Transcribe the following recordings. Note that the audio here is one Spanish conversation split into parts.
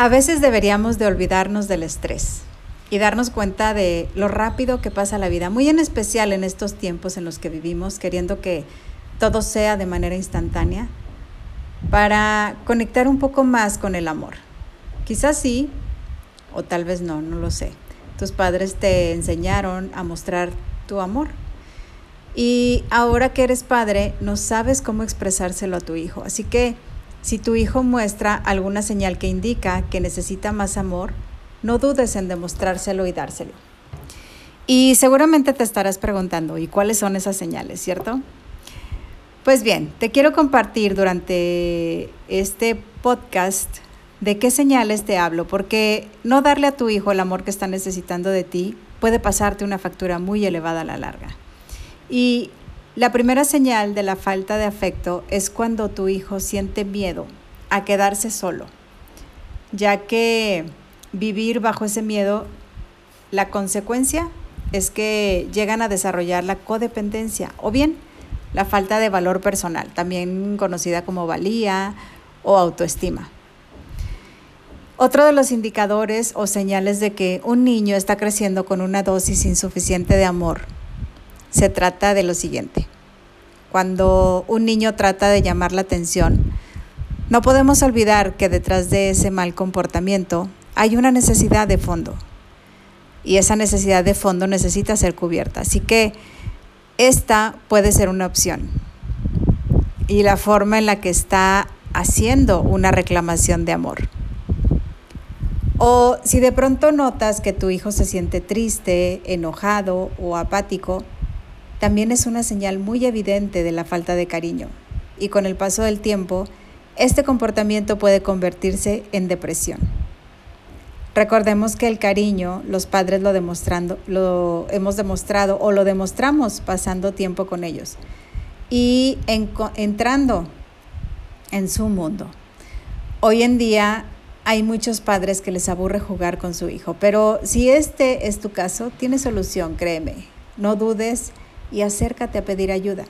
A veces deberíamos de olvidarnos del estrés y darnos cuenta de lo rápido que pasa la vida, muy en especial en estos tiempos en los que vivimos, queriendo que todo sea de manera instantánea, para conectar un poco más con el amor. Quizás sí, o tal vez no, no lo sé. Tus padres te enseñaron a mostrar tu amor. Y ahora que eres padre, no sabes cómo expresárselo a tu hijo. Así que si tu hijo muestra alguna señal que indica que necesita más amor, no dudes en demostrárselo y dárselo. Y seguramente te estarás preguntando, ¿y cuáles son esas señales, cierto? Pues bien, te quiero compartir durante este podcast de qué señales te hablo, porque no darle a tu hijo el amor que está necesitando de ti puede pasarte una factura muy elevada a la larga. Y la primera señal de la falta de afecto es cuando tu hijo siente miedo a quedarse solo, ya que vivir bajo ese miedo, la consecuencia es que llegan a desarrollar la codependencia o bien la falta de valor personal, también conocida como valía o autoestima. Otro de los indicadores o señales de que un niño está creciendo con una dosis insuficiente de amor se trata de lo siguiente. Cuando un niño trata de llamar la atención, no podemos olvidar que detrás de ese mal comportamiento hay una necesidad de fondo. Y esa necesidad de fondo necesita ser cubierta. Así que esta puede ser una opción. Y la forma en la que está haciendo una reclamación de amor. O si de pronto notas que tu hijo se siente triste, enojado o apático, también es una señal muy evidente de la falta de cariño. Y con el paso del tiempo, este comportamiento puede convertirse en depresión. Recordemos que el cariño, los padres lo demostrando, lo hemos demostrado o lo demostramos pasando tiempo con ellos y entrando en su mundo. Hoy en día hay muchos padres que les aburre jugar con su hijo, pero si este es tu caso, tiene solución, créeme. No dudes y acércate a pedir ayuda.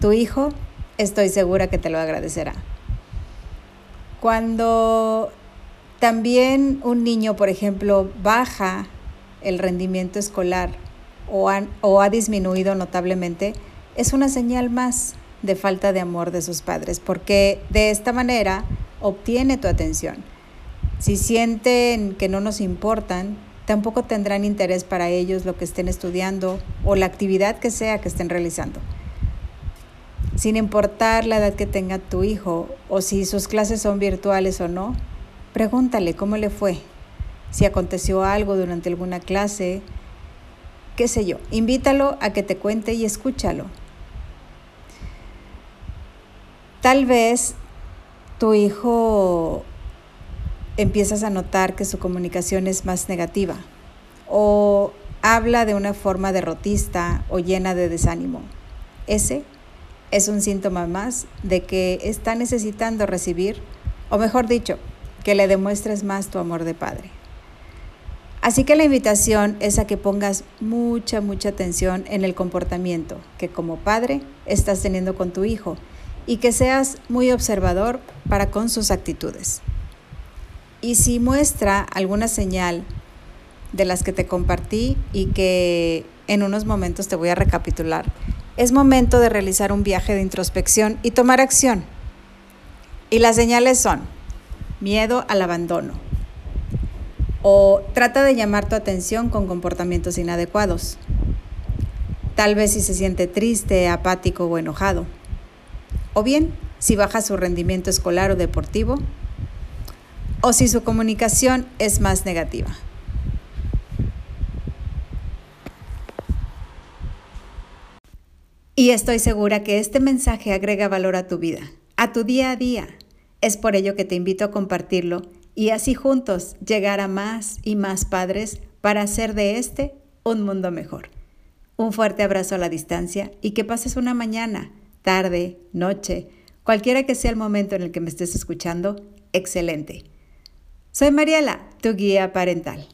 Tu hijo, estoy segura que te lo agradecerá. Cuando también un niño, por ejemplo, baja el rendimiento escolar o, ha disminuido notablemente, es una señal más de falta de amor de sus padres, porque de esta manera obtiene tu atención. Si sienten que no nos importan, tampoco tendrán interés para ellos lo que estén estudiando o la actividad que sea que estén realizando. Sin importar la edad que tenga tu hijo o si sus clases son virtuales o no, pregúntale cómo le fue, si aconteció algo durante alguna clase, qué sé yo, invítalo a que te cuente y escúchalo. Tal vez tu hijo empiezas a notar que su comunicación es más negativa o habla de una forma derrotista o llena de desánimo. Ese es un síntoma más de que está necesitando recibir, o mejor dicho, que le demuestres más tu amor de padre. Así que la invitación es a que pongas mucha, mucha atención en el comportamiento que como padre estás teniendo con tu hijo y que seas muy observador para con sus actitudes. Y si muestra alguna señal de las que te compartí y que en unos momentos te voy a recapitular, es momento de realizar un viaje de introspección y tomar acción. Y las señales son miedo al abandono o trata de llamar tu atención con comportamientos inadecuados. Tal vez si se siente triste, apático o enojado. O bien si baja su rendimiento escolar o deportivo o si su comunicación es más negativa. Y estoy segura que este mensaje agrega valor a tu vida, a tu día a día. Es por ello que te invito a compartirlo y así juntos llegar a más y más padres para hacer de este un mundo mejor. Un fuerte abrazo a la distancia y que pases una mañana, tarde, noche, cualquiera que sea el momento en el que me estés escuchando, excelente. Soy Mariela, tu guía parental.